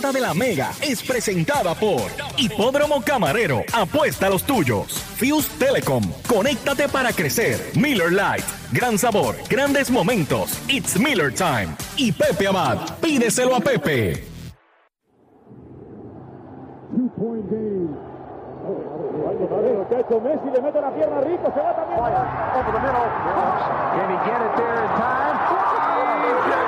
de la Mega es presentada por Hipódromo Camarero. Apuesta a los tuyos. Fuse Telecom. Conéctate para crecer. Miller Lite. Gran sabor. Grandes momentos. It's Miller Time. Y Pepe Abad. Pídeselo a Pepe. Get it there in time?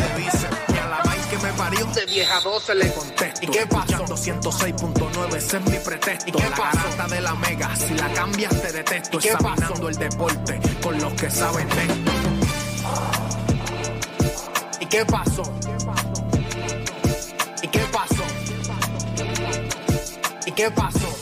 parió, de vieja 12 le contesto, ¿y qué pasó? 106.9, ese es mi pretexto, ¿y qué la garata de la mega, si la cambias te detesto, examinando el deporte con los que saben de esto. ¿Y qué pasó? ¿Y qué pasó? ¿Y qué pasó? La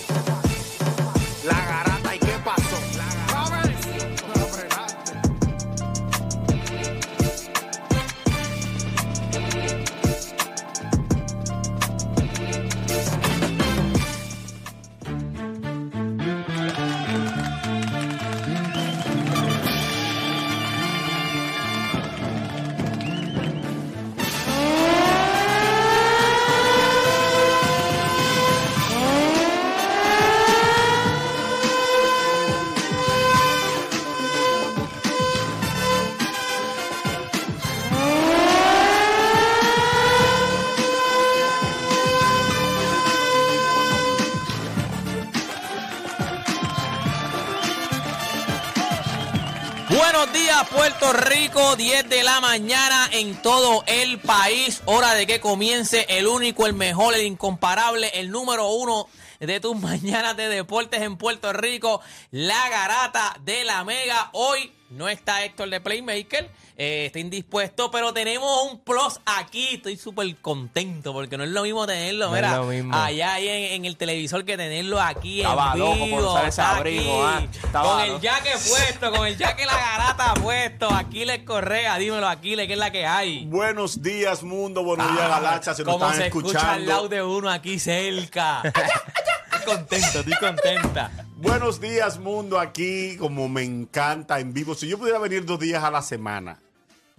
Puerto Rico, 10 de la mañana en todo el país. Hora de que comience el único, el mejor, el incomparable, el número uno de tus mañanas de deportes en Puerto Rico, la garata de la Mega. Hoy no está Héctor de Playmaker, eh, está indispuesto, pero tenemos un plus aquí. Estoy súper contento porque no es lo mismo tenerlo, No es mira, lo mismo. allá ahí en, en el televisor que tenerlo aquí Estaba en loco vivo. por usar ese está abrigo, aquí, ah. Con el loco. jaque puesto, con el jaque la garata puesto. Aquiles Correa, dímelo Aquiles, ¿qué es la que hay? Buenos días, mundo. Buenos días, Galaxia. Se nos están se escucha al lado escuchando. de uno aquí cerca. estoy contento, estoy contenta. Buenos días, mundo. Aquí, como me encanta en vivo. Si yo pudiera venir dos días a la semana,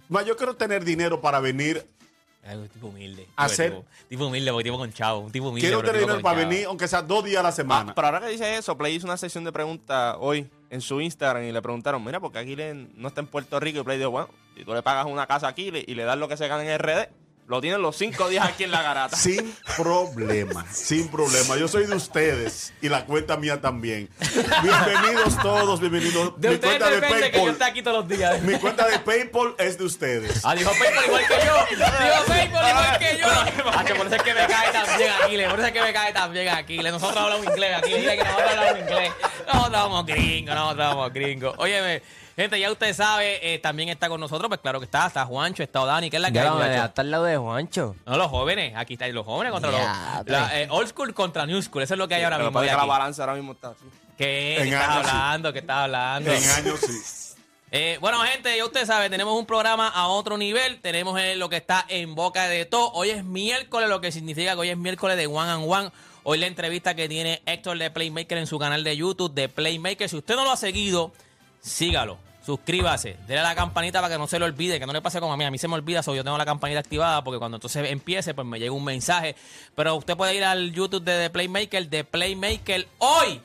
ma, yo quiero tener dinero para venir. Un tipo humilde. Hacer- Tipo, tipo humilde, porque tipo con chavo. Un tipo humilde. Quiero tener dinero para chavo. venir, aunque sea dos días a la semana. Ah, pero ahora que dice eso, Play hizo una sesión de preguntas hoy en su Instagram y le preguntaron, mira, porque Aquiles no está en Puerto Rico. Y Play dijo, bueno, si tú le pagas una casa a Aquiles y le das lo que se gana en RD, lo tienen los cinco días aquí en la garata. Sin problema, sin problema. Yo soy de ustedes y la cuenta mía también. Bienvenidos todos, bienvenidos. De Mi ustedes cuenta de que yo PayPal, esté aquí todos los días. mi cuenta de PayPal es de ustedes. Ah, dijo PayPal igual que yo. Dijo PayPal igual que yo. Hacho, por eso es que me cae tan bien Aquiles. Por eso es que me cae tan bien Aquiles. Nosotros hablamos inglés. Aquiles dice que nosotros hablamos inglés. Nosotros somos gringos, nosotros somos gringos. Óyeme, gente, ya usted sabe, eh, también está con nosotros, pues claro que está, está Juancho, está Dani, que es la que hay, muchacho? dejaste al lado de Juancho. No, los jóvenes, aquí están los jóvenes contra los. la, eh, old school contra new school, eso es lo que hay ahora Pero mismo. parece que la balanza ahora mismo está así. ¿Qué? En ¿Qué estás años, sí. hablando? ¿Qué estás hablando? En años sí. Eh, bueno, gente, ya usted sabe, tenemos un programa a otro nivel. Tenemos eh, lo que está en boca de todo. Hoy es miércoles, lo que significa que hoy es miércoles de One and One. Hoy la entrevista que tiene Héctor de Playmaker en su canal de YouTube de Playmaker. Si usted no lo ha seguido, sígalo. Suscríbase, déle a la campanita para que no se lo olvide, que no le pase como a mí. A mí se me olvida, so yo tengo la campanita activada porque cuando entonces empiece, pues me llega un mensaje. Pero usted puede ir al YouTube de The Playmaker, de Playmaker. Hoy,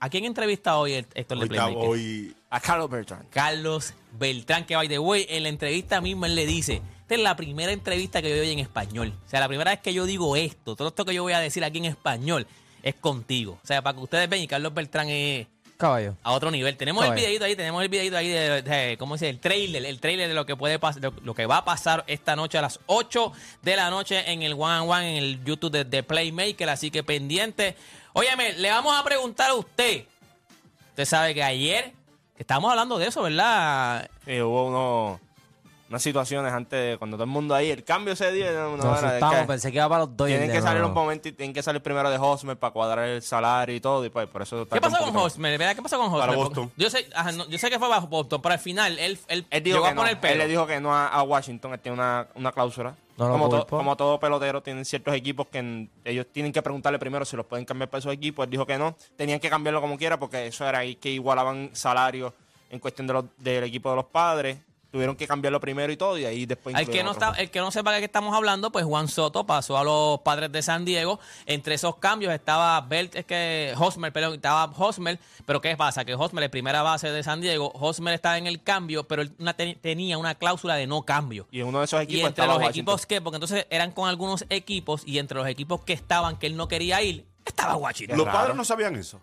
¿a quién entrevista hoy Héctor de Playmaker? hoy A Carlos Bertrand. Carlos Beltrán, que by the way, en la entrevista misma él le dice, esta es la primera entrevista que yo doy en español. O sea, la primera vez que yo digo esto, todo esto que yo voy a decir aquí en español, es contigo. O sea, para que ustedes vean, y Carlos Beltrán es Caballo. a otro nivel. Tenemos el videito ahí, tenemos el videito ahí de, de- ¿cómo se dice? El trailer, el trailer de lo que puede pasar, lo, lo que va a pasar esta noche a las 8 de la noche en el One and One, en el YouTube de, de Playmaker, así que pendiente. Óyeme, le vamos a preguntar a usted. Usted sabe que ayer estábamos hablando de eso, ¿verdad? Sí, hubo uno, unas situaciones antes de cuando todo el mundo ahí, el cambio se dio. no, no, Nos asustamos, que pensé que iba para los Dodgers. tienen que salir nuevo. un momento y tienen que salir primero de Hosmer para cuadrar el salario y todo. Y pues por eso ¿Qué pasó con. Hosmer? ¿Qué pasó con Hosmer? Para Porque Boston. Yo sé, ajá, no, yo sé que fue bajo Boston, pero al final él, él, Él dijo llegó que a no. poner Él pelo. le dijo que no a, a Washington. Él tiene una, una cláusula. No como, to- como todo pelotero, tienen ciertos equipos que en- ellos tienen que preguntarle primero si los pueden cambiar para esos equipos. Él dijo que no. Tenían que cambiarlo como quiera porque eso era ahí que igualaban salarios en cuestión de los, del equipo de los padres. Tuvieron que cambiarlo primero y todo y ahí después El que, no está, el que no sepa de qué estamos hablando, pues Juan Soto pasó a los padres de San Diego. Entre esos cambios estaba Belt, es que Hosmer, perdón, estaba Hosmer, pero ¿qué pasa? Que Hosmer es primera base de San Diego, Hosmer estaba en el cambio, pero él una- te- tenía una cláusula de no cambio. Y en uno de esos Y equipos entre estaba los Washington. equipos que, porque entonces eran con algunos equipos, y entre los equipos que estaban, que él no quería ir, estaba Washington. Los padres no sabían eso.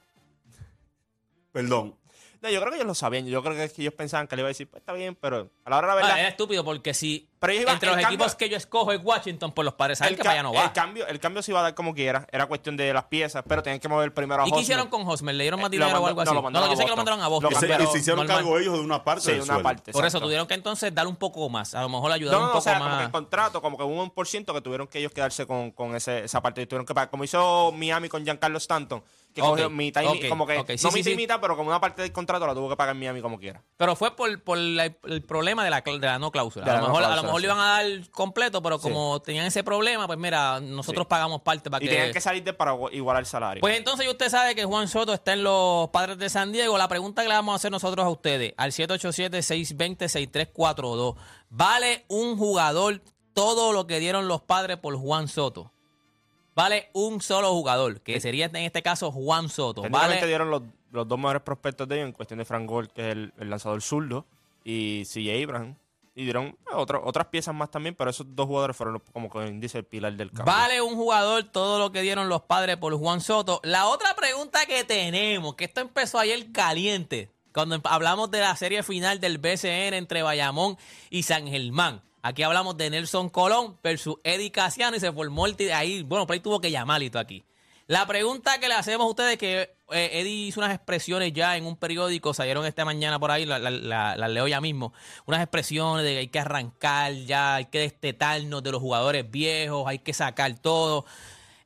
Perdón. No, yo creo que ellos lo sabían. Yo creo que, es que ellos pensaban que le iba a decir, pues está bien, pero a la hora de la Ah, verdad. era estúpido porque si Pero ellos iban- entre los el equipos cambio- que yo escojo es Washington, pues los padres saben el, que para allá no va. el cambio, el cambio se iba a dar como quiera. Era cuestión de las piezas, pero tenían que mover primero a ¿Y qué hicieron con Hosmer? ¿Le dieron más Eh, dinero o algo no, así? lo No, mandaron yo sé que lo mandaron a Boston. Se, cambiaron. que se hicieron normal. cargo ellos de una parte Sí, del una sueldo. parte. Por eso tuvieron que entonces dar un poco más. A lo mejor ayudar No, un no, poco o sea, como que más. el contrato, como que hubo un por ciento que tuvieron que ellos quedarse con, con ese, esa parte. Y Tuvieron que pagar, como hizo Miami con Giancarlo Stanton, que Ok, cogió mitad y mi- como que, sí, no sí, mitad y sí. mitad, pero como una parte del contrato la tuvo que pagar Miami como quiera. Pero fue por, por la- el problema de la, de la no cláusula. A lo, no mejor, a lo cláusula, mejor le iban a dar completo, pero como tenían ese problema, pues mira, nosotros pagamos parte para Y que... tenían que salir de para igualar el salario. Pues entonces usted sabe que Juan Soto está en los Padres de San Diego. La pregunta que le vamos a hacer nosotros a ustedes, al 787-620-6342. ¿Vale un jugador todo lo que dieron los padres por Juan Soto? Vale un solo jugador, que sería en este caso Juan Soto. Técnicamente Vale dieron los, los dos mejores prospectos de ellos en cuestión de Frank Gore, que es el, el lanzador zurdo, y CJ Abraham. Y dieron eh, otro- otras piezas más también, pero esos dos jugadores fueron los- como que dice el pilar del campo. Vale un jugador todo lo que dieron los padres por Juan Soto. La otra pregunta que tenemos, que esto empezó ayer caliente, cuando hablamos de la serie final del BCN entre Bayamón y San Germán. Aquí hablamos de Nelson Colón versus Eddie Casiano y se formó el... Ahí, bueno, Play tuvo que llamarlo aquí. La pregunta que le hacemos a ustedes, que eh, Eddie hizo unas expresiones ya en un periódico, salieron esta mañana por ahí, las la, leo ya mismo, unas expresiones de que hay que arrancar ya, hay que destetarnos de los jugadores viejos, hay que sacar todo.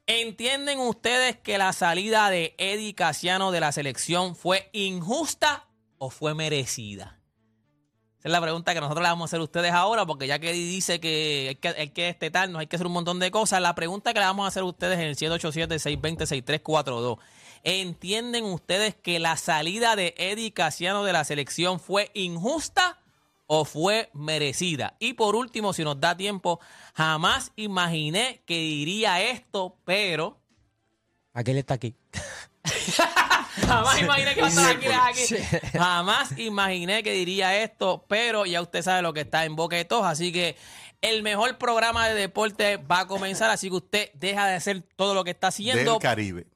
¿Entienden ustedes que la salida de Eddie Casiano de la selección fue injusta o fue merecida? Es la pregunta que nosotros le vamos a hacer a ustedes ahora, porque ya que dice que hay que, hay que destetarnos, hay que hacer un montón de cosas, la pregunta que le vamos a hacer a ustedes en el 787-620-6342. ¿Entienden ustedes que la salida de Eddie Casiano de la selección fue injusta o fue merecida? Y por último, si nos da tiempo, jamás imaginé que diría esto, pero... Aquel está aquí. Jamás imaginé que iba a estar aquí, aquí. Jamás imaginé que diría esto, pero ya usted sabe lo que está en boca de todos, así que el mejor programa de deporte va a comenzar, así que usted deja de hacer todo lo que está haciendo. Del Caribe.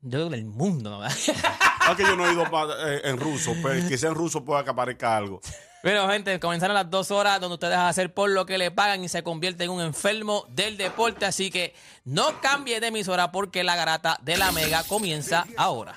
Yo del mundo, ¿no? Aunque yo no he ido pa- eh, en ruso, pero que sea en ruso pueda que aparezca algo. Bueno, gente, comenzaron las dos horas donde usted deja de hacer por lo que le pagan y se convierte en un enfermo del deporte. Así que no cambie de emisora porque la garata de la mega comienza ahora.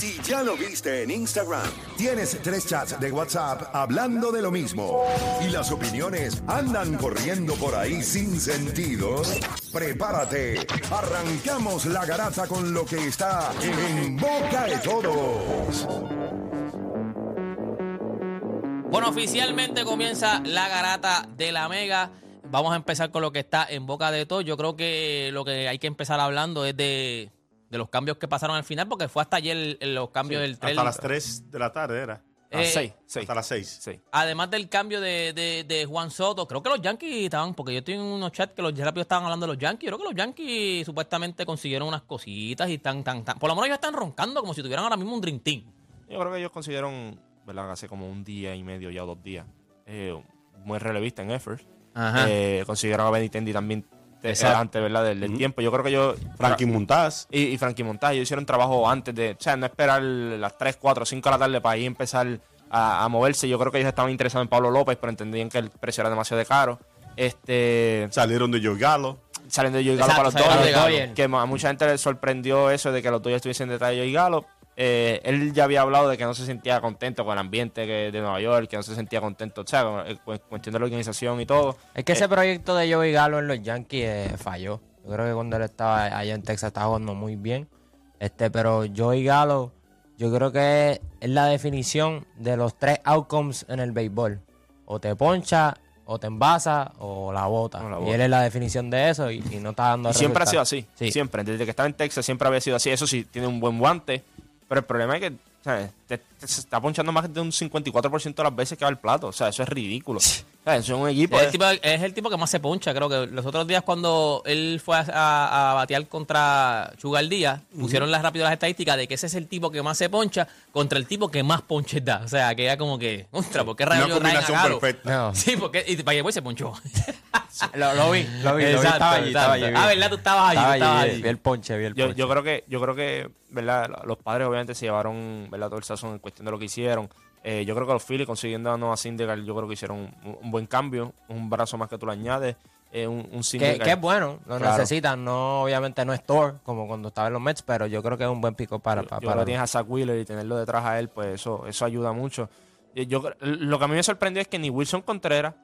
Si ya lo viste en Instagram, tienes tres chats de WhatsApp hablando de lo mismo. Y las opiniones andan corriendo por ahí sin sentido. Prepárate. Arrancamos la garata con lo que está en boca de todos. Bueno, oficialmente comienza la garata de la Mega. Vamos a empezar con lo que está en boca de todos. Yo creo que lo que hay que empezar hablando es de, de los cambios que pasaron al final, porque fue hasta ayer los cambios del Hasta trailer. las 3 de la tarde era. Ah, Eh, seis, seis. Hasta las 6. Sí. Además del cambio de, de- de Juan Soto, creo que los Yankees estaban, porque yo estoy en unos chats que los rápidos estaban hablando de los Yankees. Creo que los Yankees supuestamente consiguieron unas cositas y están, tan, tan, por lo menos ellos están roncando como si tuvieran ahora mismo un Dream Team. Yo creo que ellos consiguieron, ¿verdad? Hace como un día y medio, ya dos días. Eh, buen relevista en Efforts. Ajá. Eh, consiguieron a Benitendi también Exacto. antes, ¿verdad? Del, del tiempo. Yo creo que ellos. Frankie Montaz. y, y Frankie Montaz, ellos hicieron trabajo antes de. O sea, no esperar las 3, 4, 5 de la tarde para ahí empezar a, a moverse. Yo creo que ellos estaban interesados en Pablo López, pero entendían que el precio era demasiado de caro. Este. Salieron de Joe Gallo. saliendo de Exacto, Galo para los salieron Dodgers. que a mucha gente le sorprendió eso de que los Dodgers estuviesen detrás de Joey Galo. Eh, él ya había hablado de que no se sentía contento con el ambiente que- de Nueva York, que no se sentía contento, o sea, con, eh, cu- cuestión de la organización y todo. Es que ese proyecto de Joey Galo en los Yankees eh, falló. Yo creo que cuando él estaba allá en Texas estaba jugando muy bien. Este, pero Joey Galo, yo creo que es la definición de los tres outcomes en el béisbol. O te poncha, o te envasa, o la bota. La Y él es la definición de eso y, y no está dando Y siempre ha sido así, Sí. siempre. Desde que estaba en Texas siempre había sido así. Eso sí, tiene un buen guante, pero el problema es que ¿sabes? Te, te- se está ponchando más de un 54% de las veces que va al plato. O sea, eso es ridículo. Eso es un equipo. Es el, tipo, es el tipo que más se poncha, creo que los otros días cuando él fue a, a- a batear contra Chugal Díaz, pusieron las rápido las estadísticas de que ese es el tipo que más se poncha contra el tipo que más ponches da. O sea, que era como que, ostras, ¿por qué rayos Una combinación perfecta. No. Sí, porque y para que se ponchó. Lo, lo vi, lo vi, lo vi. Exacto, Estaba allí, estaba allí. exacto. Ah, ¿verdad? Tú estabas allí, estabas allí. Vi el ponche, vi el Yo, ponche. yo creo que, yo creo que, ¿verdad? Los padres obviamente se llevaron, ¿verdad? Todo el sazón en cuestión de lo que hicieron. Eh, yo creo que los Phillies consiguiendo a Noah Syndergaard, yo creo que hicieron un, un buen cambio, un brazo más que tú le añades, eh, un, un Que, es bueno, lo Claro. necesitan. No, obviamente no es Thor, como cuando estaba en los Mets, pero yo creo que es un buen pico para, Yo, para, yo creo para- que tienes a Zach Wheeler y tenerlo detrás a él, pues eso, eso ayuda mucho. Y Yo, lo que a mí me sorprendió es que ni Wilson Contreras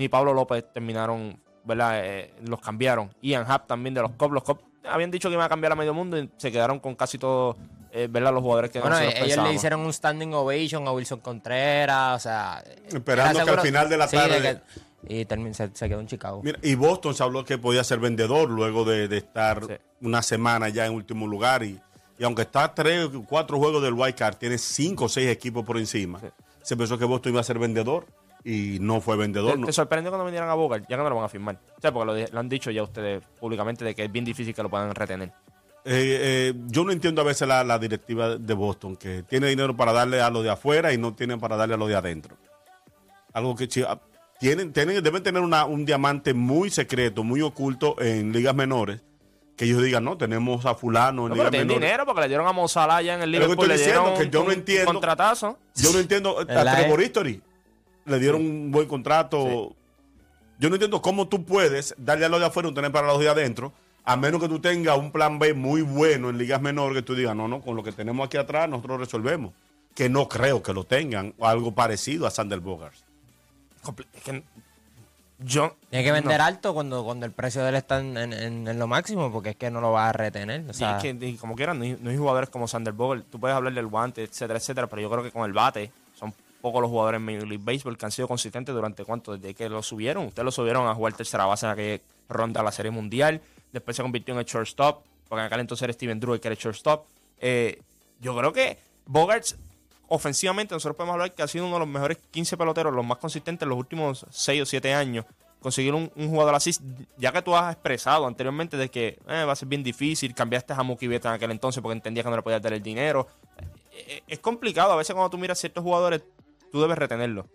ni Pablo López terminaron, ¿verdad? Eh, los cambiaron. Ian Happ también de los Cubs. Los Cubs habían dicho que iban a cambiar a medio mundo y se quedaron con casi todos, eh, ¿verdad? Los jugadores que Bueno, nosotros ellos le hicieron un standing ovation a Wilson Contreras, o sea... Esperando era que al final de la sí, tarde- que- y termin- se, se quedó en Chicago. Mira, y Boston se habló que podía ser vendedor luego de, de estar Sí. una semana ya en último lugar. Y, y aunque está tres o cuatro juegos del White Card, tiene cinco o seis equipos por encima. Se pensó que Boston iba a ser vendedor y no fue vendedor. ¿Te, no. te sorprende cuando vinieran a Bogart? Ya que no lo van a firmar. O sea, porque lo, han dicho ya ustedes públicamente de que es bien difícil que lo puedan retener. Eh, eh, yo no entiendo a veces la, la directiva de Boston, que tiene dinero para darle a lo de afuera y no tiene para darle a lo de adentro. Algo que ah, tienen, tienen, deben tener una- un diamante muy secreto, muy oculto en ligas menores, que ellos digan, no, tenemos a fulano en No, pero ligas tienen menores. dinero porque le dieron a Mozala ya en el Liverpool. Le estoy diciendo, dieron que yo no entiendo. Un contratazo. Yo no entiendo, a ¿Verdad, Trevor? History le dieron un buen contrato. Yo no entiendo cómo tú puedes darle a los de afuera y no tener para los de adentro, a menos que tú tengas un plan B muy bueno en ligas menores que tú digas, no, no, con lo que tenemos aquí atrás nosotros resolvemos. Que no creo que lo tengan, o algo parecido a Sander Bogart. Compl- Es que yo. Tiene que vender no. alto cuando, cuando el precio de él está en, en- en- en lo máximo, porque es que no lo va a retener. O Y sea, es que, y como quieran, no hay, no hay jugadores como Sander Bogart. Tú puedes hablar del guante, etcétera, etcétera, pero yo creo que con el bate son pocos los jugadores en Major League Baseball que han sido consistentes durante cuánto, desde que lo subieron. Ustedes lo subieron a jugar tercera base en aquella ronda de la Serie Mundial. Después se convirtió en el shortstop, porque en aquel entonces era Steven Drew que era el shortstop. Eh, yo creo que Bogart, ofensivamente, nosotros podemos hablar que ha sido uno de los mejores 15 peloteros, los más consistentes en los últimos 6 o 7 años. Conseguir un, un jugador así, ya que tú has expresado anteriormente de que eh, va a ser bien difícil, cambiaste a Mookie Betts en aquel entonces porque entendías que no le podías dar el dinero. Eh, es complicado, a veces cuando tú miras ciertos jugadores, tú debes retenerlos.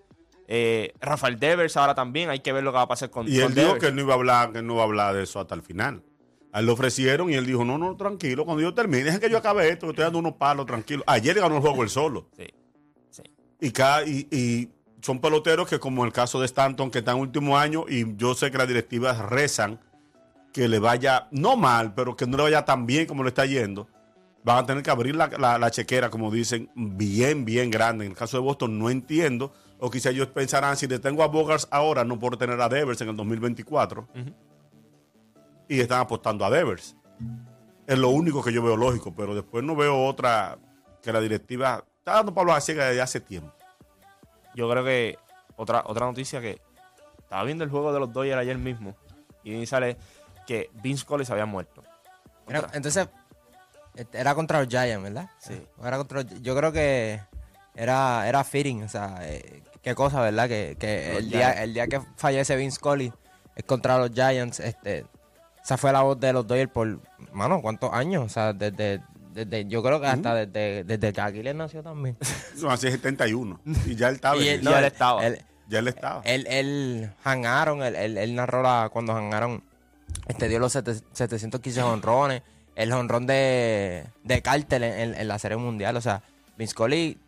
Eh, Rafael Devers ahora también, hay que ver lo que va a pasar con, Y con él dijo Devers. que él no iba a hablar, que él no iba a hablar de eso hasta el final. A él le ofrecieron y él dijo, no, no, tranquilo, cuando yo termine, dejen que yo acabe esto, que estoy dando unos palos, tranquilo. Ayer ganó el juego él solo. Sí, sí. Y, cada, y, y son peloteros que, como el caso de Stanton, que está en último año, y yo sé que las directivas rezan que le vaya, no mal, pero que no le vaya tan bien como le está yendo. Van a tener que abrir la, la- la chequera, como dicen, bien, bien grande. En el caso de Boston, no entiendo. O quizá ellos pensarán, si le tengo a Bogars ahora, no puedo tener a Devers en el 2024. Y están apostando a Devers. Es lo único que yo veo lógico, pero después no veo otra que la directiva está dando Pablo a ciega desde hace tiempo. Yo creo que otra, otra noticia que estaba viendo el juego de los Dodgers ayer mismo y ahí sale que Vince Collins había muerto. entonces, era contra los Giants, ¿verdad? Sí. Era contra los- yo creo que era, era fitting, o sea, eh, qué cosa, ¿verdad? Que, que el, día, el día que fallece Vince Scully es contra los Giants, este, esa fue la voz de los Dodgers por, mano, ¿cuántos años? O sea, desde, desde yo creo que hasta desde, desde que Aquiles nació también. No, hace 71. Y ya él estaba. Y él- No, no, él estaba. él- ya él estaba. Él, él hangaron, él, él, narró la, cuando hangaron, este dio los sete- 715 honrones, el honrón de, de Carter en, en- en la Serie Mundial. O sea, Vince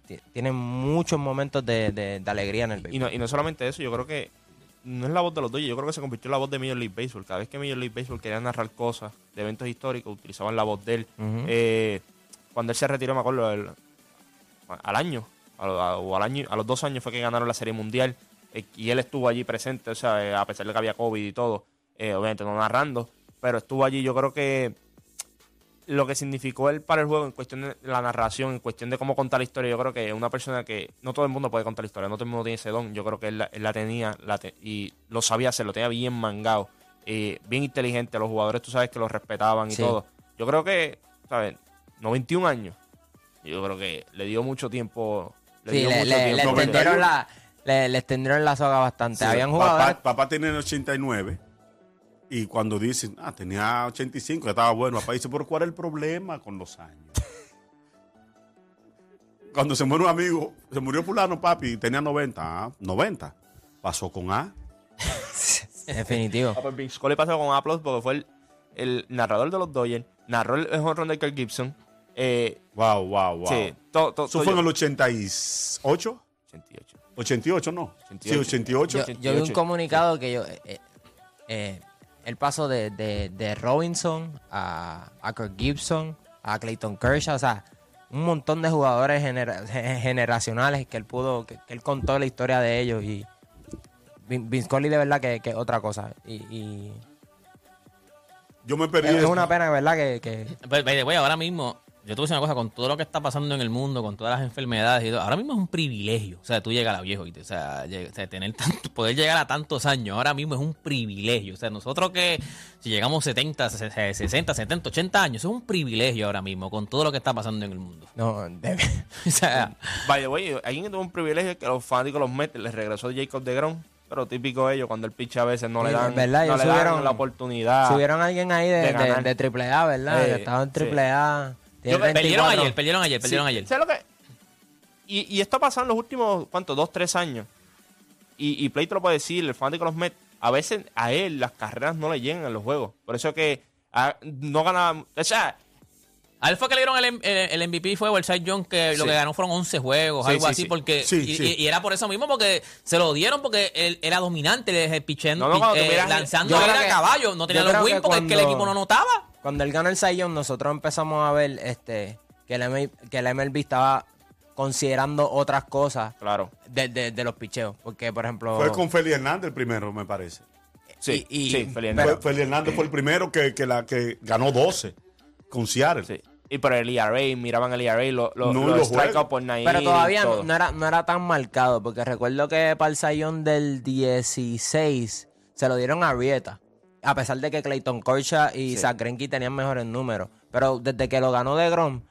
ti- tiene muchos momentos de, de- de alegría en el Y béisbol. no, y no solamente eso, yo creo que no es la voz de los Dodgers, yo creo que se convirtió en la voz de Major League Baseball. Cada vez que Major League Baseball quería narrar cosas de eventos históricos, utilizaban la voz de él. Eh, cuando él se retiró, me acuerdo, el- al año, a, a- o al año, a los dos años fue que ganaron la Serie Mundial. eh, y él estuvo allí presente, o sea, eh, a pesar de que había COVID y todo, obviamente no narrando, pero estuvo allí. Yo creo que lo que significó él para el juego en cuestión de la narración, en cuestión de cómo contar la historia, yo creo que es una persona que no todo el mundo puede contar la historia, no todo el mundo tiene ese don. Yo creo que él, la- él la tenía la te- y lo sabía hacer, lo tenía bien mangado, eh, bien inteligente. Los jugadores, tú sabes que lo respetaban y Sí. todo. Yo creo que, ¿sabes? 91 años. Yo creo que le dio mucho tiempo. Le Sí, dio le, mucho le- le tiempo. extendieron la, le, le extendieron la soga bastante. Sí, Habían jugadores... papá, papá tiene el 89 y cuando dicen, ah, tenía 85, ya estaba bueno, papá dice, pero ¿cuál es el problema con los años? cuando se muere un amigo, se murió fulano, papi, y tenía 90, ah, 90, pasó con A. Definitivo. Ah, pues Scully pasó con Aplos porque fue el, el narrador de los Dodgers, narró el jonrón de Kirk Gibson. Eh, Wow, wow, wow. Sí, todo, todo, Eso fue en el 88, 88. 88, no. 88. Sí, 88. Yo, yo vi un 88. comunicado que yo... eh, eh, el paso de, de, de Robinson a, a Kirk Gibson, a Clayton Kershaw, o sea, un montón de jugadores genera- ge- generacionales que él pudo, que, que él contó la historia de ellos y Vin- Vince Scully de verdad que, que otra cosa. Y, y Yo me perdí. es, es una pena, de verdad, que, que ahora mismo, yo te voy a decir una cosa, con todo lo que está pasando en el mundo, con todas las enfermedades y todo, ahora mismo es un privilegio. O sea, tú llegas a la viejo y te- o sea, lleg- o sea, tener tanto, poder llegar a tantos años, ahora mismo es un privilegio. O sea, nosotros que si llegamos 70, se- se- 60, 70, 80 años, eso es un privilegio ahora mismo, con todo lo que está pasando en el mundo. no, de- O sea, By the way, alguien que tuvo un privilegio que los fanáticos los Mets les regresó Jacob de Grom. Pero típico de ellos, cuando el pitch a veces no le Sí, dan, verdad, no le dan subieron- la oportunidad. subieron a alguien ahí de, de de, ganar. de triple A, ¿verdad? Eh, que estaba en sí. A. Yo perdieron 34. ayer, perdieron ayer, perdieron Sí, ayer. ¿sabes lo que? Y, y esto ha pasado en los últimos, ¿cuántos? Dos, tres años. Y, y Play te lo puede decir, el fanático de los Mets, a veces a él las carreras no le llegan en los juegos. Por eso que ah, no ganaba. O sea, A él fue que le dieron el, el, el MVP fue Cy John, que lo Sí. que ganó fueron 11 juegos, Sí, algo sí, así, sí. porque Sí, y, sí. y- y era por eso mismo, porque se lo dieron porque él era dominante, el pichendo, No, no, eh, lanzando era que- caballo, no tenía los wins que porque es que el equipo no notaba. Cuando él ganó el Young, nosotros empezamos a ver este que el, MLB, que el MLB estaba considerando otras cosas claro. de, de- de los picheos. Porque, por ejemplo... Fue con Feli Hernández el primero, me parece. Sí, Y- y- sí, Feliz Pero- Fue- Feli Hernández fue el primero que, que la, que ganó 12 con Seattle. Sí. Y por el ERA, miraban el ERA, lo, lo, No, los juegos. por Nair. Pero todavía todo. no era, no era tan marcado, porque recuerdo que para el Sayón del 16 se lo dieron a Rieta. A pesar de que Clayton Kershaw y Sí. Zach Greinke tenían mejores números. Pero desde que lo ganó de Grom,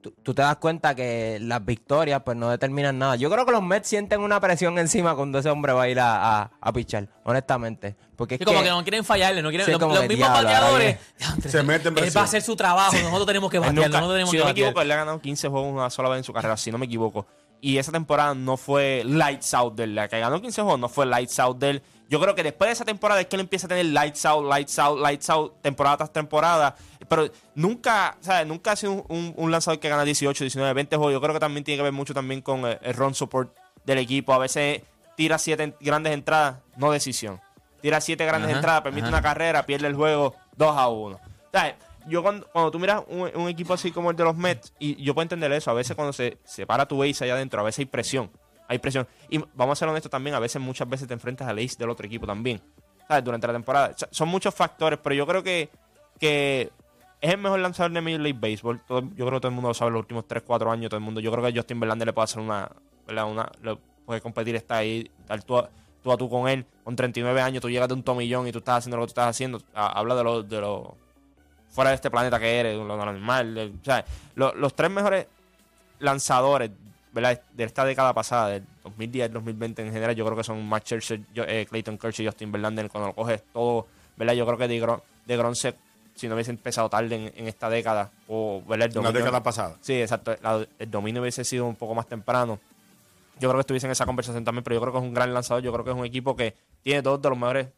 tú, tú te das cuenta que las victorias pues no determinan nada. Yo creo que los Mets sienten una presión encima cuando ese hombre va a ir a, a, a pichar, honestamente. Porque es Y como que- que no quieren fallarle, no quieren Sí, los, los que mismos diablo, bateadores. Se meten Él va presión. a hacer su trabajo, nosotros tenemos que batearlo, nunca- nosotros tenemos si que no me equivoco, él le ha ganado 15 juegos una sola vez en su carrera, si no me equivoco. Y esa temporada no fue lights out de él. La que ganó 15 juegos no fue lights out de él. Yo creo que después de esa temporada es que él empieza a tener lights out, lights out, lights out, temporada tras temporada. Pero nunca, ¿sabes? Nunca ha sido un, un- un lanzador que gana 18, 19, 20 juegos. Yo creo que también tiene que ver mucho también con el, el run support del equipo. A veces tira siete grandes entradas, no decisión. Tira siete grandes Ajá, entradas, permite ajá. una carrera, pierde el juego 2 a 1. ¿Sabes? Yo cuando, cuando tú miras un, un equipo así como el de los Mets, y yo puedo entender eso, a veces cuando se, se para tu ace allá adentro, a veces hay presión. Hay presión. Y vamos a ser honestos también, a veces, muchas veces te enfrentas al ace del otro equipo también. ¿Sabes? Durante la temporada. Son muchos factores, pero yo creo que, que es el mejor lanzador de Major League Baseball. Todo- yo creo que todo el mundo lo sabe los últimos 3, 4 años. Todo el mundo. Yo creo que Justin Verlander le puede hacer una. ¿verdad? una puede competir, está ahí, estar tú a, tú a tú con él. Con 39 años, tú llegas de un tomillón y tú estás haciendo lo que tú estás haciendo. Ha- Habla de lo, de lo fuera de este planeta que eres, lo normal. de- los tres mejores lanzadores ¿verdad? de esta década pasada, del 2010 2020 en general, yo creo que son Matt yo- eh, Clayton Kershaw y Justin Verlander. Cuando lo coges todo, ¿verdad? Yo creo que de, Gron, de Gron se- si no hubiese empezado tarde en, en esta década, o ¿verdad? El En la dominio- década pasada. Sí, exacto. la- el dominio hubiese sido un poco más temprano. Yo creo que estuviese en esa conversación también, pero yo creo que es un gran lanzador. Yo creo que es un equipo que tiene dos de los mejores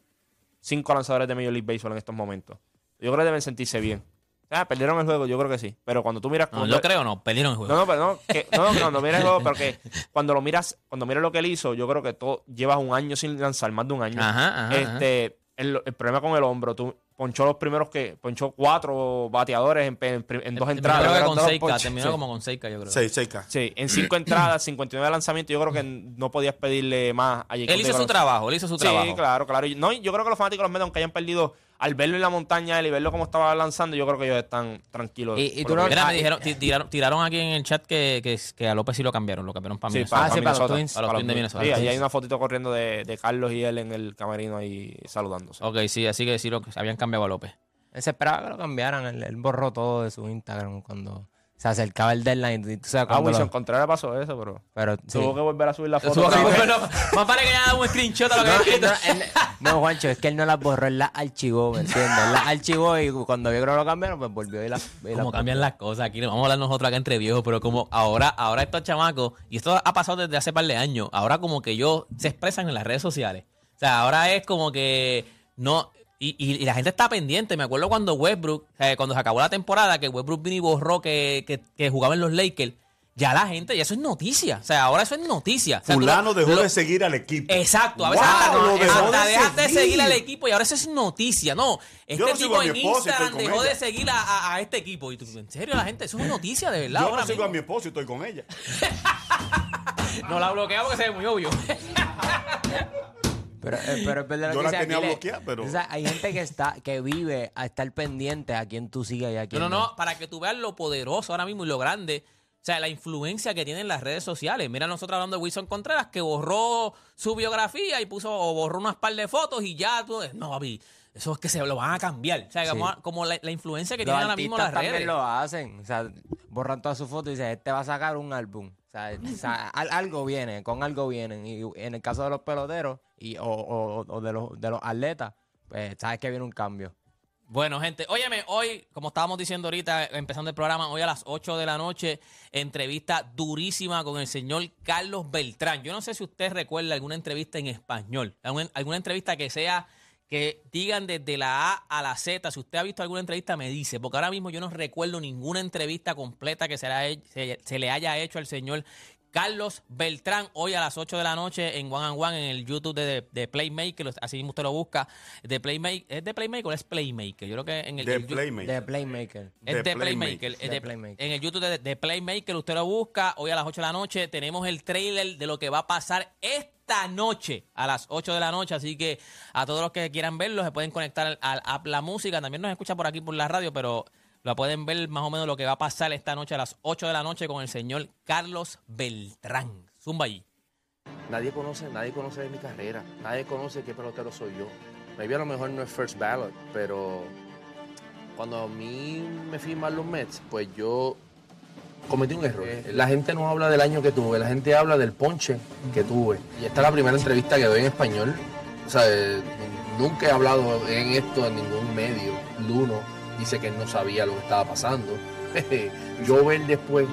cinco lanzadores de Major League Baseball en estos momentos. Yo creo que deben sentirse bien. Ah, perdieron el juego, yo creo que sí. Pero cuando tú miras. No, cuando- yo creo no, perdieron el juego. No, no, pero no, que, no, cuando miras el juego, pero que cuando lo miras, cuando miras lo que él hizo, yo creo que todo, llevas un año sin lanzar, más de un año. Ajá, ajá, este, El, el problema con el hombro, tú ponchó los primeros que, ponchó cuatro bateadores en, en- en dos entradas. creo que con dos 6K, ponches. terminó Sí. como con 6K, yo creo. 6, 6K. Sí, en cinco entradas, 59 lanzamientos, yo creo que no podías pedirle más a Jacob Él hizo su trabajo, él hizo su Sí, trabajo. claro, claro. Y- No, yo creo que los fanáticos de los Mets, aunque hayan perdido, al verlo en la montaña él y verlo cómo estaba lanzando, yo creo que ellos están tranquilos. Y- y por tú lo no- que- Mira, me dijeron, ti- tiraron, tiraron aquí en el chat que, que, que a López sí lo cambiaron, lo cambiaron para Sí, para, Ah, sí, para los Twins. Para los Twins de Minnesota. Sí, ahí hay una fotito corriendo de, de Carlos y él en el camerino ahí saludándose. Ok, sí, así que sí lo habían cambiado a López. Él se esperaba que lo cambiaran. Él, él borró todo de su Instagram cuando se acercaba el deadline. tú sabes Ah, Wilson lo- Contreras pasó eso, pero pero sí. tuvo que volver a subir la foto. Tuvo que- más vale que haya dado un screenshot a lo que No, había no, escrito. él- no, Juancho, es que él no las borró, él las archivó, ¿me entiendes? Él las archivó y cuando vio que no lo cambiaron, pues volvió y las... las Cómo cambian las cosas aquí. Vamos a hablar nosotros acá entre viejos, pero como ahora, ahora estos chamacos, y esto ha pasado desde hace par de años, ahora como que ellos se expresan en las redes sociales. O sea, ahora es como que no. Y, y- y la gente está pendiente. Me acuerdo cuando Westbrook, cuando se acabó la temporada, que Westbrook vino y borró que, que, que jugaba en los Lakers. Ya la gente, ya eso es noticia. O sea, ahora eso es noticia. O sea, tú lo- Fulano dejó lo- de seguir al equipo. Exacto, a veces Wow, hasta, lo dejó hasta de dejaste de seguir. al equipo y ahora eso es noticia. No, este Yo no sigo tipo en esposa Instagram dejó ella. de seguir a, a- a este equipo. Y tú, en serio, la gente, eso es noticia de verdad. Yo ahora no sigo mismo. a mi esposo y estoy con ella. No la bloquea porque se ve muy obvio. Pero, eh, pero es verdad lo Yo que la dice tenía Aquiles. bloqueada, pero- O sea, hay gente que está que vive a estar pendiente a quién tú sigues y a No, quién no, no, para que tú veas lo poderoso ahora mismo y lo grande. O sea, la influencia que tienen las redes sociales. Mira, nosotros hablando de Wilson Contreras, que borró su biografía y puso, o borró unas par de fotos y ya tú. No, papi, eso es que se lo van a cambiar. O sea, como, como la, la influencia que Los tienen ahora mismo artistas las también redes. lo hacen. O sea, borran todas sus fotos y dicen, este va a sacar un álbum. O sea, o sea, al- algo viene, con algo vienen. Y en el caso de los peloteros y, o, o- o de, los, de los atletas, pues sabes que viene un cambio. Bueno, gente, óyeme, hoy, como estábamos diciendo ahorita, empezando el programa, hoy a las 8 de la noche, entrevista durísima con el señor Carlos Beltrán. Yo no sé si usted recuerda alguna entrevista en español, alguna, alguna entrevista que sea, que digan desde la A a la Z. Si usted ha visto alguna entrevista, me dice, porque ahora mismo yo no recuerdo ninguna entrevista completa que se se le haya hecho al señor Carlos Beltrán, hoy a las 8 de la noche en One and One, en el YouTube de, de Playmaker, así mismo usted lo busca. De Playmaker, ¿Es de Playmaker o es Playmaker? Yo creo que en el, De Playmaker. De Playmaker. es De Playmaker. Playmaker. es De de- Playmaker. En el YouTube de, de Playmaker, usted lo busca. Hoy a las 8 de la noche tenemos el trailer de lo que va a pasar esta noche a las 8 de la noche. Así que a todos los que quieran verlo se pueden conectar al, al app La Música. También nos escucha por aquí por la radio, pero lo pueden ver más o menos lo que va a pasar esta noche a las 8 de la noche con el señor Carlos Beltrán. Zumba allí. Nadie conoce, nadie conoce de mi carrera, nadie conoce qué pelotero soy yo. Maybe a lo mejor no es first ballot, pero cuando a mí me firman los Mets, pues yo cometí un error. La gente no habla del año que tuve, la gente habla del ponche que tuve. Y esta es la primera entrevista que doy en español. O sea, eh, nunca he hablado en esto en ningún medio. Luno dice que él no sabía lo que estaba pasando. yo ver después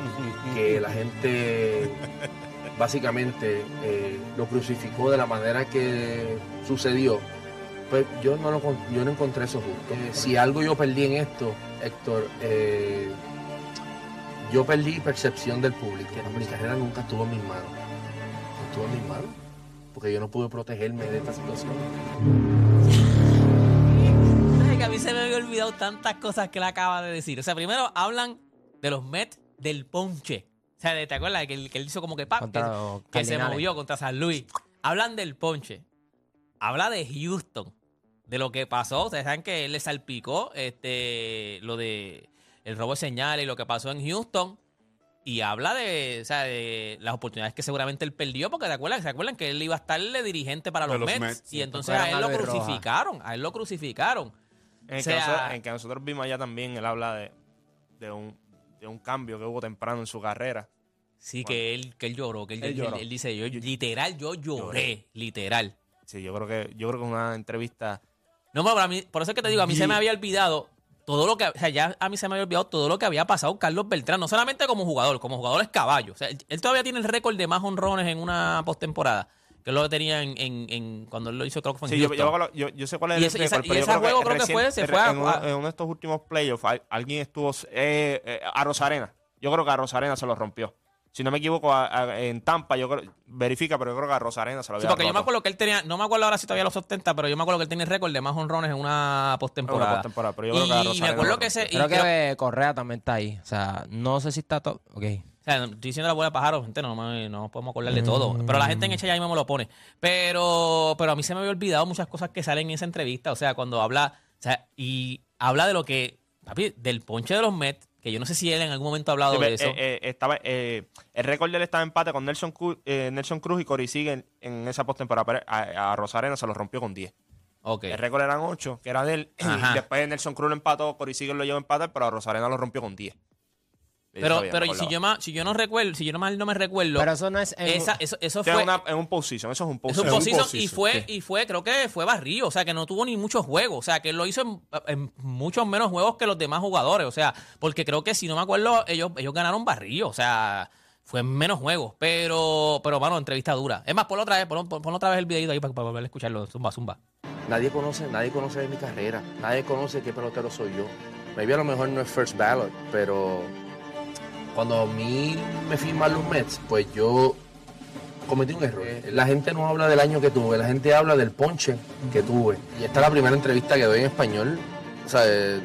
que la gente básicamente eh, lo crucificó de la manera que sucedió, pues yo no, lo, yo no encontré eso justo. Eh, si algo yo perdí en esto, Héctor, eh, yo perdí percepción del público. Mi carrera nunca estuvo en mis manos. No estuvo en mis manos. Porque yo no pude protegerme de esta situación. Que a mí se me había olvidado tantas cosas que él acaba de decir. O sea, primero hablan de los Mets del ponche. O sea, ¿te acuerdas que él, que él hizo como que pa, Contra que, se movió contra San Luis? Hablan del ponche. Habla de Houston, de lo que pasó. Ustedes saben que él le salpicó este, lo de el robo de señales y lo que pasó en Houston. Y habla de, o sea, de las oportunidades que seguramente él perdió, porque ¿te acuerdan? ¿Se acuerdan que él iba a estar de dirigente para los, los Mets? Mets, y entonces a él lo crucificaron. A él lo crucificaron. En el, O sea- que nosotros, en el que nosotros vimos allá también, él habla de, de, un, de un cambio que hubo temprano en su carrera. Sí, que él, que él lloró, que él, lloró. él dice, yo, literal, yo lloré, literal. Sí, yo creo que yo creo que una entrevista No, pero para mí, por eso es que te digo, a mí se me había olvidado todo lo que, o sea, ya a mí se me había olvidado todo lo que había pasado Carlos Beltrán, no solamente como jugador, como jugador es caballo. O sea, él, él todavía tiene el récord de más honrones en una postemporada, que lo que tenía en, en, en- cuando él lo hizo, creo que fue en Sí, yo, Houston. yo, creo- yo- yo sé cuál es Y el ese- récord, esa- y pero ese juego creo que recién- fue, se fue a- en, uno, en uno de estos últimos playoffs al- alguien estuvo eh, eh, a Rosarena. Yo creo que a Rosarena se lo rompió. Si no me equivoco, a- a- en Tampa, yo creo, verifica, pero yo creo que a Rosarena se lo Sí, había porque yo me roto. acuerdo que él tenía, no me acuerdo ahora si todavía los ostenta, pero yo me acuerdo que él tenía el récord de más honrones en una postemporada. Una postemporada, pero yo creo que a y me Rosarena acuerdo lo que ese, y Creo creo- que Correa también está ahí. O sea, no sé si está todo. Ok. Sea, estoy diciendo la buena pájaro, gente, no, me- no podemos acordar de todo. Pero la gente en Echa ya mismo me lo pone. Pero, pero a mí se me había olvidado muchas cosas que salen en esa entrevista. O sea, cuando habla, o sea, y habla de lo que, papi, del ponche de los Mets, que yo no sé si él en algún momento ha hablado Sí, de eh, eso. eh, estaba, eh, el récord de él estaba en empate con Nelson, Cruz, eh, Nelson Cruz y Cory Sigue en, en esa postemporada. pero A, a Rosarena se lo rompió con 10. ok. El récord eran 8, que era de él. Ajá. Y después Nelson Cruz lo empató, Cory Sigue lo llevó a empatar, pero a Rosarena lo rompió con 10. Pero, sabía, pero y si yo, ma- si yo no recuerdo, si yo no mal no me recuerdo, Pero eso no es. en- esa, eso, eso fue. una- en un position, eso es un Es position. un postseason postseason, y fue, sí. y fue, creo que fue barrio, o sea, que no tuvo ni muchos juegos, o sea, que él lo hizo en, en muchos menos juegos que los demás jugadores, o sea, porque creo que si no me acuerdo, ellos, ellos ganaron barrio, o sea, fue en menos juegos, pero, pero, mano, entrevista dura. Es más, ponlo otra vez, ponlo, ponlo otra vez el videito ahí para, para volver a escucharlo, zumba, zumba. Nadie conoce, nadie conoce de mi carrera. Nadie conoce qué pelotero soy yo. Maybe a lo mejor no es first ballot, pero cuando a mí me firman los Mets, pues yo cometí un error. La gente no habla del año que tuve, la gente habla del ponche que tuve. Y esta es la primera entrevista que doy en español. O sea, eh,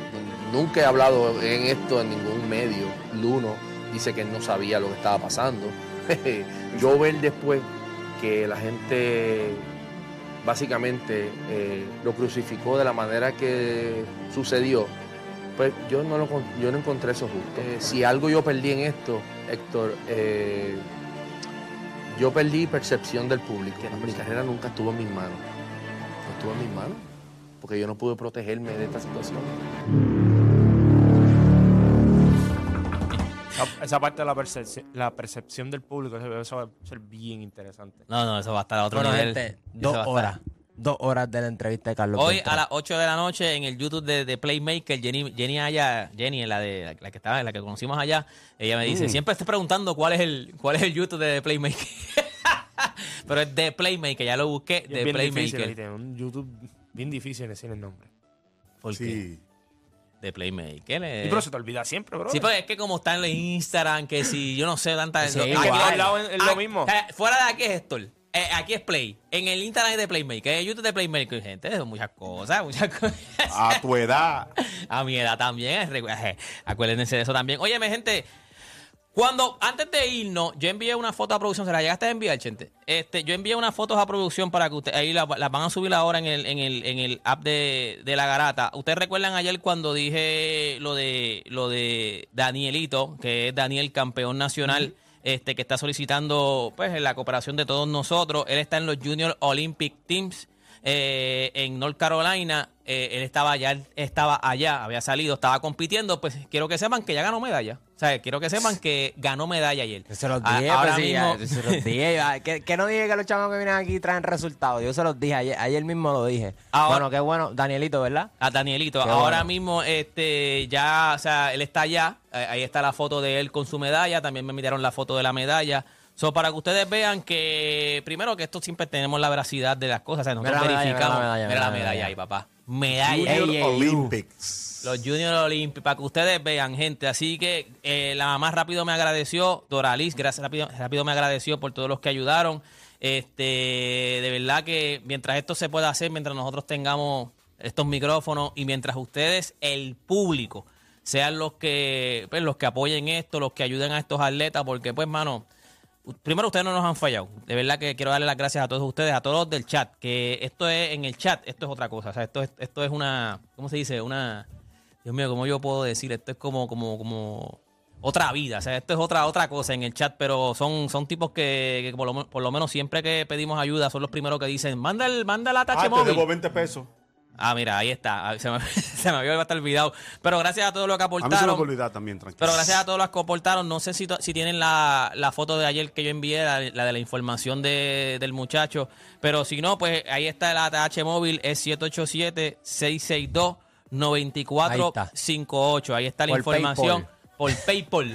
nunca he hablado en esto en ningún medio. Luno dice que no sabía lo que estaba pasando. yo ver después que la gente básicamente eh, lo crucificó de la manera que sucedió, pues yo no, lo, yo no encontré eso justo. Eh, si algo yo perdí en esto, Héctor, eh, yo perdí percepción del público. Mi carrera nunca estuvo en mis manos. No estuvo en mis manos, porque yo no pude protegerme de esta situación. Esa, parte de la percepción, la percepción del público, eso, va a ser bien interesante. No, no, eso va a estar a otro Bueno, nivel. gente, dos horas. Dos horas de la entrevista de Carlos. Hoy Beltrán. a las 8 de la noche en el YouTube de, de Playmaker, Jenny, Jenny allá, Jenny, la de la que estaba, la que conocimos allá, ella me Mm. dice, siempre estoy preguntando cuál es el, cuál es el YouTube de Playmaker. Pero es de Playmaker, ya lo busqué, de es difícil, Playmaker. un YouTube bien difícil decir el nombre. ¿Por qué? Sí. De Playmaker. eh. Y pero se te olvida siempre, bro. Sí, pero es que como está en el Instagram, que si yo no sé tanta... Sí, igual. lado es lo mismo. eh, fuera de aquí es Héctor. Eh, aquí es Play. En el Instagram de Playmaker. En YouTube de Playmaker, gente, son muchas cosas, muchas cosas. A tu edad. A mi edad también. eh, Acuérdense de eso también. Óyeme, gente. Cuando, antes de irnos, yo envié una foto a producción. ¿Se la llegaste a enviar, Chente? Este, yo envié unas fotos a producción para que ustedes, ahí las las van a subir ahora en el, en el, en el app de, de la garata. Ustedes recuerdan ayer cuando dije lo de, lo de Danielito, que es Daniel campeón nacional, este, que está solicitando, pues, la cooperación de todos nosotros. Él está en los Junior Olympic Teams eh, en North Carolina. Eh, él estaba allá, él estaba allá, había salido, estaba compitiendo. Pues quiero que sepan que ya ganó medalla. O sea, quiero que sepan que ganó medalla ayer. Yo se los A- dije, ahora sí, mismo, ya, se los dije. ya. que, que no dije que los chavos que vienen aquí traen resultados. Yo se los dije, ayer, ayer mismo lo dije. Ahora- bueno, qué bueno. Danielito, ¿verdad? a Danielito. Qué Ahora bueno. mismo, este, ya, o sea, él está allá. Eh, Ahí está la foto de él con su medalla. También me miraron la foto de la medalla. So, para que ustedes vean que, primero, que esto siempre tenemos la veracidad de las cosas. O sea, nosotros Mira verificamos. mira la medalla, Mira la medalla medalla. ahí, papá. Medalla. Junior. Olympics. Los Junior Olympics, para que ustedes vean, gente. Así que eh, la mamá rápido me agradeció, Doralis, gracias, rápido, rápido me agradeció por todos los que ayudaron. Este, de verdad que mientras esto se pueda hacer, mientras nosotros tengamos estos micrófonos y mientras ustedes, el público, sean los que, pues, los que apoyen esto, los que ayuden a estos atletas, porque pues, mano, Primero, ustedes no nos han fallado. De verdad que quiero darle las gracias a todos ustedes, a todos los del chat. Que esto es, en el chat, esto es otra cosa. O sea, esto es, esto es una, ¿cómo se dice? Una, Dios mío, ¿cómo yo puedo decir? Esto es como, como, como otra vida. O sea, esto es otra, otra cosa en el chat, pero son, son tipos que, que por, lo, por lo menos siempre que pedimos ayuda son los primeros que dicen, manda, el, manda la tache Ah, te móvil. debo 20 pesos. Ah, mira, ahí está. Ah, Se me, se me había hasta olvidado. Pero gracias a todos los que A mí se me aportaron. olvidar también, tranquilo. Pero gracias a todos los que aportaron. No sé si, tienen la, la foto de ayer que yo envié, la, la de la información de- del muchacho. Pero si no, pues ahí está el ATH móvil, es 787-662-9458. Ahí está la Por información. Por PayPal.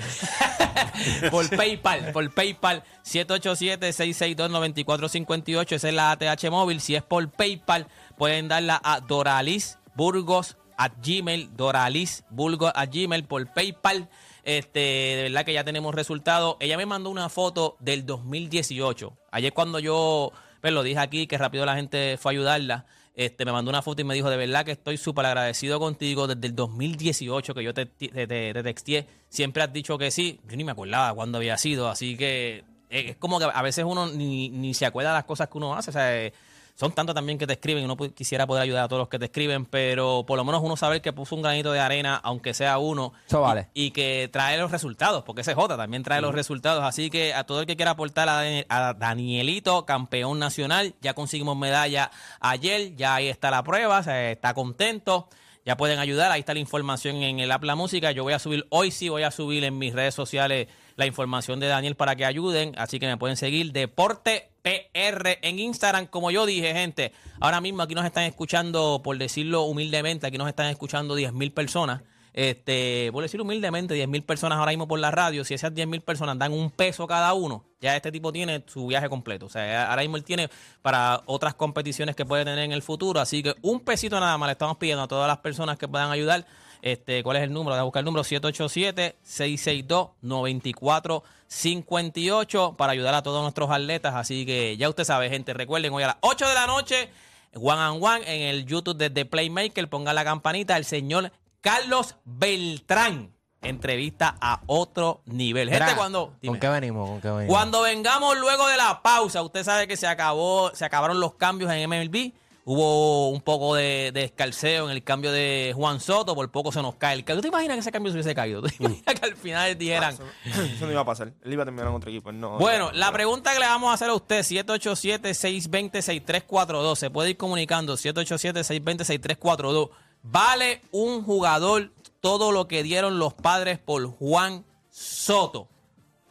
por PayPal. Por PayPal. 787-662-9458. Esa es la ATH móvil. Si es por PayPal, pueden darla a Doralis Burgos at Gmail. Doralis Burgos at Gmail por PayPal. Este, de verdad que ya tenemos resultados. Ella me mandó una foto del 2018. Ayer cuando yo pues, lo dije aquí, que rápido la gente fue a ayudarla. Este, me mandó una foto y me dijo, de verdad que estoy súper agradecido contigo desde el 2018 que yo te, te, te- te texteé. Siempre has dicho que sí. Yo ni me acordaba cuándo había sido, así que eh, es como que a veces uno ni, ni se acuerda de las cosas que uno hace. O sea, eh, son tantos también que te escriben y uno quisiera poder ayudar a todos los que te escriben, pero por lo menos uno saber que puso un granito de arena, aunque sea uno, Eso vale. y, y que trae los resultados, porque ese J también trae los resultados. Así que a todo el que quiera aportar a, Dan- a Danielito, campeón nacional, ya conseguimos medalla ayer, ya ahí está la prueba, se está contento. Ya pueden ayudar, ahí está la información en el app La Música. Yo voy a subir, hoy sí voy a subir en mis redes sociales la información de Daniel para que ayuden. Así que me pueden seguir Deporte PR en Instagram. Como yo dije, gente, ahora mismo aquí nos están escuchando, por decirlo humildemente, aquí nos están escuchando 10 mil personas. Este, por decirlo humildemente, 10 mil personas ahora mismo por la radio. Si esas 10 mil personas dan un peso cada uno, ya este tipo tiene su viaje completo. O sea, ahora mismo él tiene para otras competiciones que puede tener en el futuro. Así que un pesito nada más le estamos pidiendo a todas las personas que puedan ayudar. Este, ¿Cuál es el número? Voy a buscar el número 787-662-9458 para ayudar a todos nuestros atletas. Así que ya usted sabe, gente. Recuerden, hoy a las 8 de la noche, One and One en el YouTube de The Playmaker. Pongan la campanita. El señor Carlos Beltrán. Entrevista a otro nivel. Gente, Mira, cuando. dime. ¿Con qué venimos? ¿Con qué venimos? Cuando vengamos luego de la pausa, usted sabe que se acabó, se acabaron los cambios en MLB. Hubo un poco de, de escalceo en el cambio de Juan Soto, por poco se nos cae el cambio. ¿Tú te imaginas que ese cambio se hubiese caído? ¿Tú te imaginas que al final dijeran, Eso no iba a pasar. Él iba a terminar en otro equipo. No, bueno, no, la pregunta que le vamos a hacer a usted, 787-620-6342. Se puede ir comunicando, 787-620-6342. ¿Vale un jugador todo lo que dieron los padres por Juan Soto?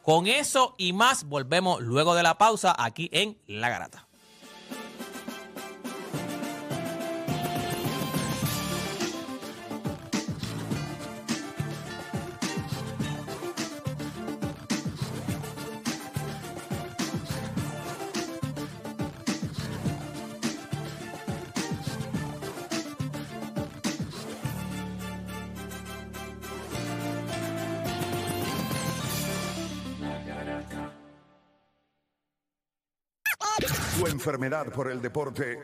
Con eso y más, volvemos luego de la pausa aquí en La Garata. Enfermedad por el deporte